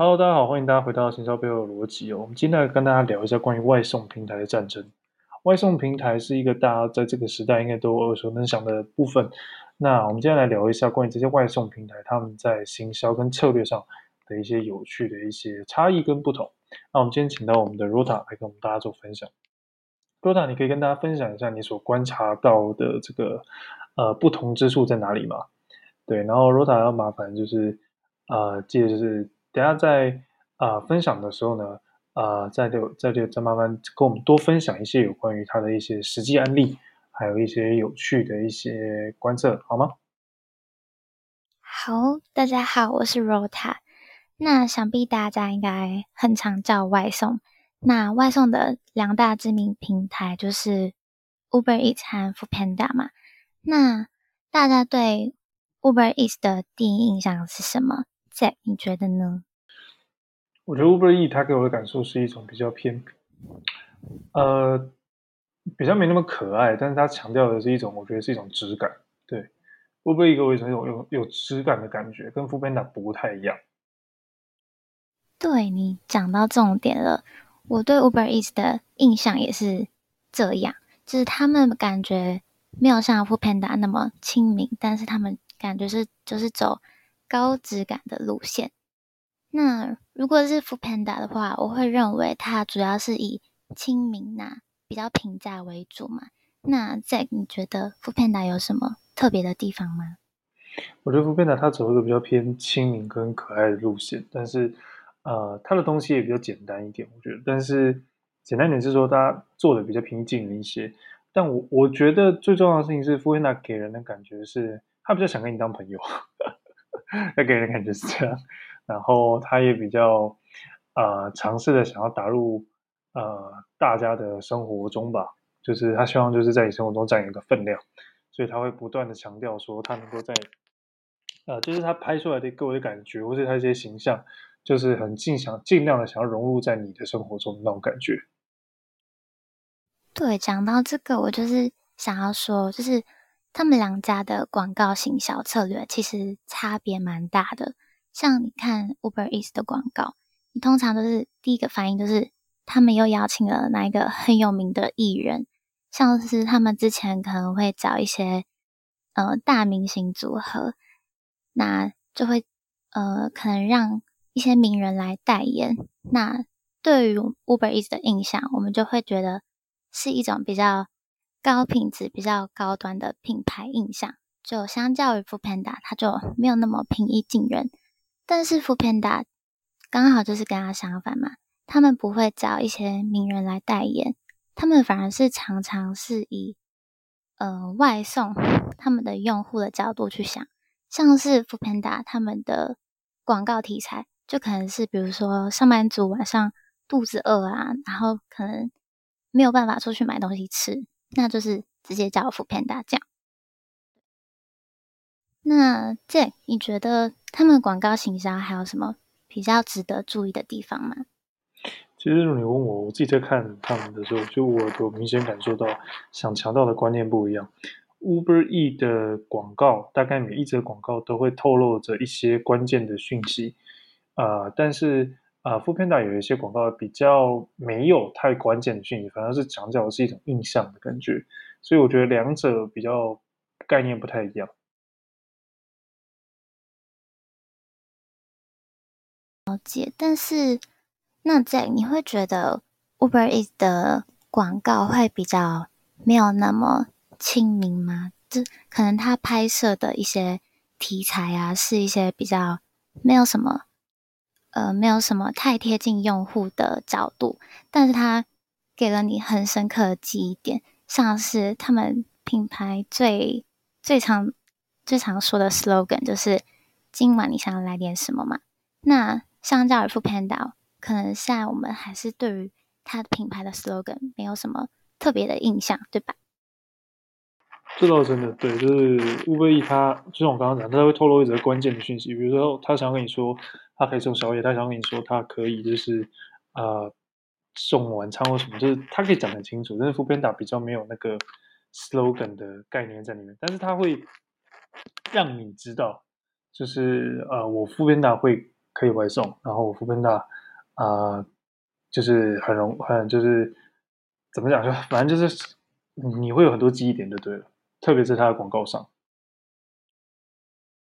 Hello，大家好，欢迎大家回到行销背后的逻辑哦。我们今天来跟大家聊一下关于外送平台的战争。外送平台是一个大家在这个时代应该都耳熟能详的部分。那我们今天来聊一下关于这些外送平台他们在行销跟策略上的一些有趣的一些差异跟不同。那我们今天请到我们的 Rota 来跟我们大家做分享。Rota，你可以跟大家分享一下你所观察到的这个呃不同之处在哪里吗？对，然后 Rota 要麻烦就是呃，记得就是。等下在啊、呃、分享的时候呢，啊、呃、再就再就再慢慢跟我们多分享一些有关于他的一些实际案例，还有一些有趣的一些观测，好吗？好，大家好，我是 Rota。那想必大家应该很常叫外送。那外送的两大知名平台就是 Uber Eats 和 f o o Panda 嘛。那大家对 Uber Eats 的第一印象是什么？你觉得呢？我觉得 Uber Eats 它给我的感受是一种比较偏，呃，比较没那么可爱，但是它强调的是一种，我觉得是一种质感。对，Uber 给我一种有有有质感的感觉，跟 Foodpanda 不太一样。对，你讲到重点了，我对 Uber Eats 的印象也是这样，就是他们感觉没有像 Foodpanda 那么亲民，但是他们感觉是就是走。高质感的路线。那如果是 f o o Panda 的话，我会认为它主要是以亲民呐、啊，比较平价为主嘛。那在你觉得 f o o Panda 有什么特别的地方吗？我觉得 f o o Panda 它走一个比较偏亲民跟可爱的路线，但是呃，它的东西也比较简单一点，我觉得。但是简单点是说，它做的比较平静一些。但我我觉得最重要的事情是，f o o Panda 给人的感觉是，他比较想跟你当朋友。那给人的感觉是这样，然后他也比较呃尝试的想要打入呃大家的生活中吧，就是他希望就是在你生活中占有一个分量，所以他会不断的强调说他能够在呃就是他拍出来的给我的感觉，或是他一些形象，就是很尽想尽量的想要融入在你的生活中的那种感觉。对，讲到这个，我就是想要说，就是。他们两家的广告行销策略其实差别蛮大的。像你看 Uber Eats 的广告，你通常都是第一个反应就是他们又邀请了哪一个很有名的艺人，像是他们之前可能会找一些呃大明星组合，那就会呃可能让一些名人来代言。那对于 Uber Eats 的印象，我们就会觉得是一种比较。高品质、比较高端的品牌印象，就相较于 Foodpanda，它就没有那么平易近人。但是 Foodpanda 刚好就是跟它相反嘛，他们不会找一些名人来代言，他们反而是常常是以呃外送他们的用户的角度去想，像是 Foodpanda 他们的广告题材，就可能是比如说上班族晚上肚子饿啊，然后可能没有办法出去买东西吃。那就是直接叫 Foodpanda 这样。那这你觉得他们广告行销还有什么比较值得注意的地方吗？其实你问我，我自己在看他们的时候，就我有明显感受到想强调的观念不一样。Uber E 的广告大概每一则广告都会透露着一些关键的讯息，啊、呃，但是。啊副片带有一些广告比较没有太关键的讯息，反而是强调的是一种印象的感觉，所以我觉得两者比较概念不太一样。了解，但是那在你会觉得 Uber Eats 的广告会比较没有那么亲民吗？就可能他拍摄的一些题材啊，是一些比较没有什么。呃，没有什么太贴近用户的角度，但是它给了你很深刻的记忆点，像是他们品牌最最常最常说的 slogan 就是“今晚你想要来点什么嘛？”那相较于 f o o Panda，可能现在我们还是对于它的品牌的 slogan 没有什么特别的印象，对吧？这倒真的对，就是 Uber Eats 它就像我刚刚讲，他会透露一则关键的讯息，比如说他想跟你说。他可以送宵夜，他想跟你说他可以就是呃送晚餐或什么，就是他可以讲很清楚。但是 f o o d a 比较没有那个 slogan 的概念在里面，但是他会让你知道，就是呃我 f o o d a 会可以外送，然后 foodpanda 啊，就是很容很就是怎么讲，就反正就是你会有很多记忆点就对了，特别是他的广告上。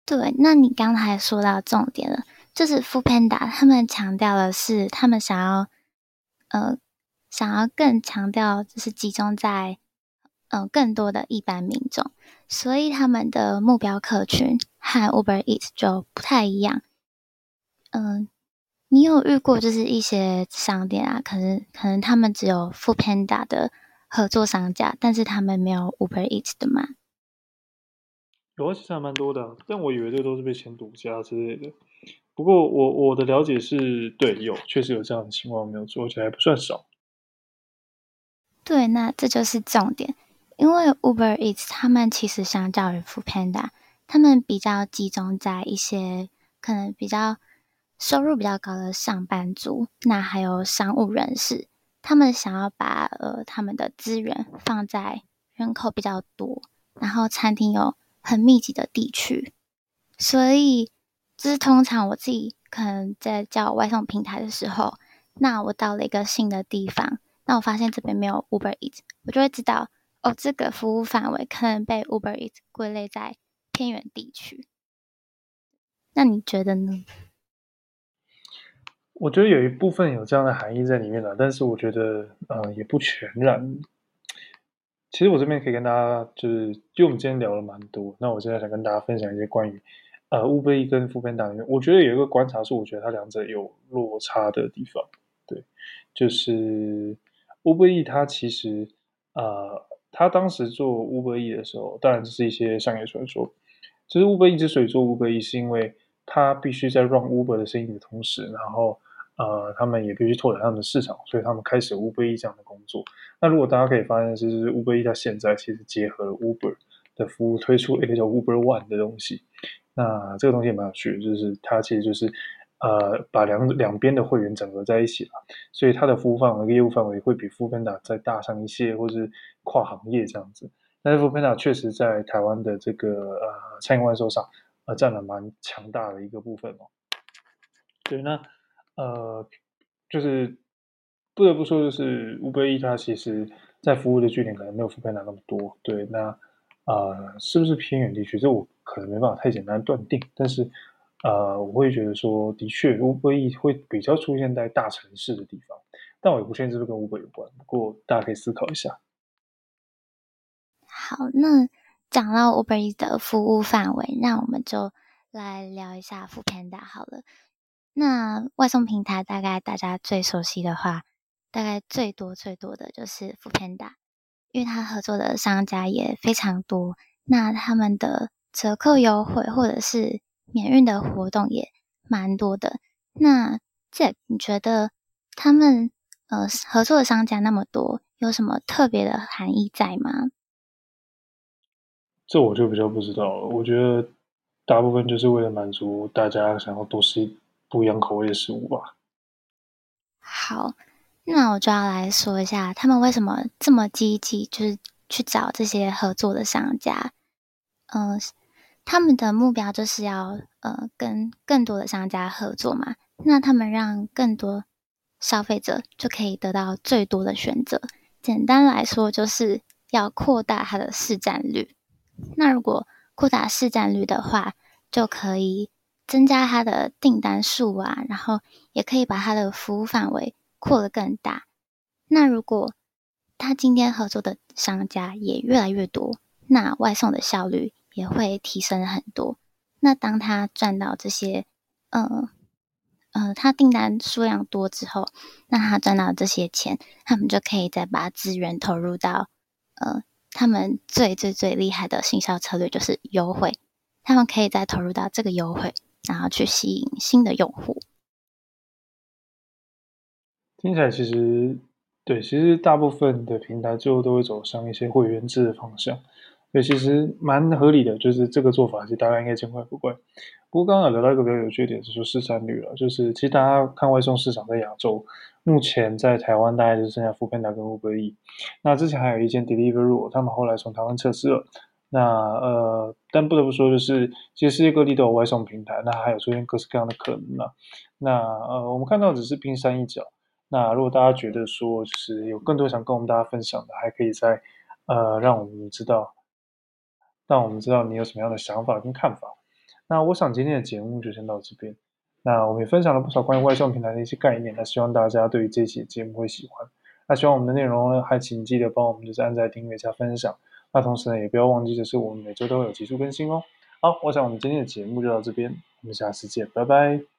对，那你刚才说到重点了，就是 f o o Panda 他们强调的是，他们想要呃想要更强调，就是集中在嗯、呃、更多的一般民众，所以他们的目标客群和 Uber Eats 就不太一样。嗯、你有遇过就是一些商店啊，可能可能他们只有 f o o Panda 的合作商家，但是他们没有 Uber Eats 的吗？有啊，其实还蛮多的，但我以为这都是被钱独家之类的。不过我我的了解是，对，有确实有这样的情况，没有做，而且还不算少。对，那这就是重点，因为 Uber Eats 他们其实相较于 Foodpanda，他们比较集中在一些可能比较收入比较高的上班族，那还有商务人士，他们想要把呃他们的资源放在人口比较多，然后餐厅有。很密集的地区，所以就是通常我自己可能在叫外送平台的时候，那我到了一个新的地方，那我发现这边没有 Uber Eats，我就会知道哦，这个服务范围可能被 Uber Eats 归类在偏远地区。那你觉得呢？我觉得有一部分有这样的含义在里面了，但是我觉得呃也不全然。其实我这边可以跟大家，就是，就我们今天聊了蛮多，那我现在想跟大家分享一些关于，呃，Uber E 跟副班长，我觉得有一个观察是，我觉得它两者有落差的地方，对，就是 Uber E 它其实，呃，它当时做 Uber E 的时候，当然这是一些商业传说，其实 Uber E 之所以做 Uber E，是因为它必须在 run Uber 的生意的同时，然后。呃，他们也必须拓展他们的市场，所以他们开始 Uber E 这样的工作。那如果大家可以发现，就是 Uber E 它现在其实结合了 Uber 的服务，推出一个叫 Uber One 的东西。那这个东西也蛮有趣的，就是它其实就是呃把两两边的会员整合在一起了，所以它的服务范围跟业务范围会比 f o o p a n d a 再大上一些，或是跨行业这样子。但是 f o o p a n d a 确实在台湾的这个呃餐饮外售上，呃占了蛮强大的一个部分哦。对，那。呃，就是不得不说，就是 Uber Eats 它其实在服务的据点可能没有 f o o p a n d a 那么多。对，那呃，是不是偏远地区？这我可能没办法太简单断定。但是呃，我会觉得说，的确 Uber E 会比较出现在大城市的地方，但我也不确定是不是跟 Uber 有关。不过大家可以思考一下。好，那讲到 Uber E 的服务范围，那我们就来聊一下 Foodpanda 好了。那外送平台大概大家最熟悉的话，大概最多最多的就是 Foodpanda，因为他合作的商家也非常多，那他们的折扣优惠或者是免运的活动也蛮多的。那 Jack，你觉得他们呃合作的商家那么多，有什么特别的含义在吗？这我就比较不知道了。我觉得大部分就是为了满足大家想要多吃。不一样口味的食物吧。好，那我就要来说一下，他们为什么这么积极，就是去找这些合作的商家。嗯、他们的目标就是要呃跟更多的商家合作嘛。那他们让更多消费者就可以得到最多的选择。简单来说，就是要扩大它的市占率。那如果扩大市占率的话，就可以。增加它的订单数啊，然后也可以把它的服务范围扩得更大。那如果他今天合作的商家也越来越多，那外送的效率也会提升很多。那当他赚到这些，呃呃，他订单数量多之后，那他赚到这些钱，他们就可以再把资源投入到呃他们最最最厉害的行销策略，就是优惠。他们可以再投入到这个优惠。然后去吸引新的用户，听起来其实对，其实大部分的平台最后都会走上一些会员制的方向，所以其实蛮合理的，就是这个做法，其实大家应该见怪不怪。不过刚刚有聊到一个比较有趣的点，就是市占率了，就是其实大家看外送市场在亚洲，目前在台湾大概就剩下 Foodpanda 跟 Uber Eats，那之前还有一间 Deliveroo，他们后来从台湾撤资了。那呃，但不得不说，就是其实世界各地都有外送平台，那还有出现各式各样的可能啊。那呃，我们看到只是冰山一角。那如果大家觉得说，就是有更多想跟我们大家分享的，还可以再呃让我们知道，让我们知道你有什么样的想法跟看法。那我想今天的节目就先到这边。那我们也分享了不少关于外送平台的一些概念，那希望大家对于这期节目会喜欢。那希望我们的内容呢，还请记得帮我们就是按在、订阅加分享。那同时呢，也不要忘记的是，我们每周都会有急速更新哦。好，我想我们今天的节目就到这边，我们下次见，拜拜。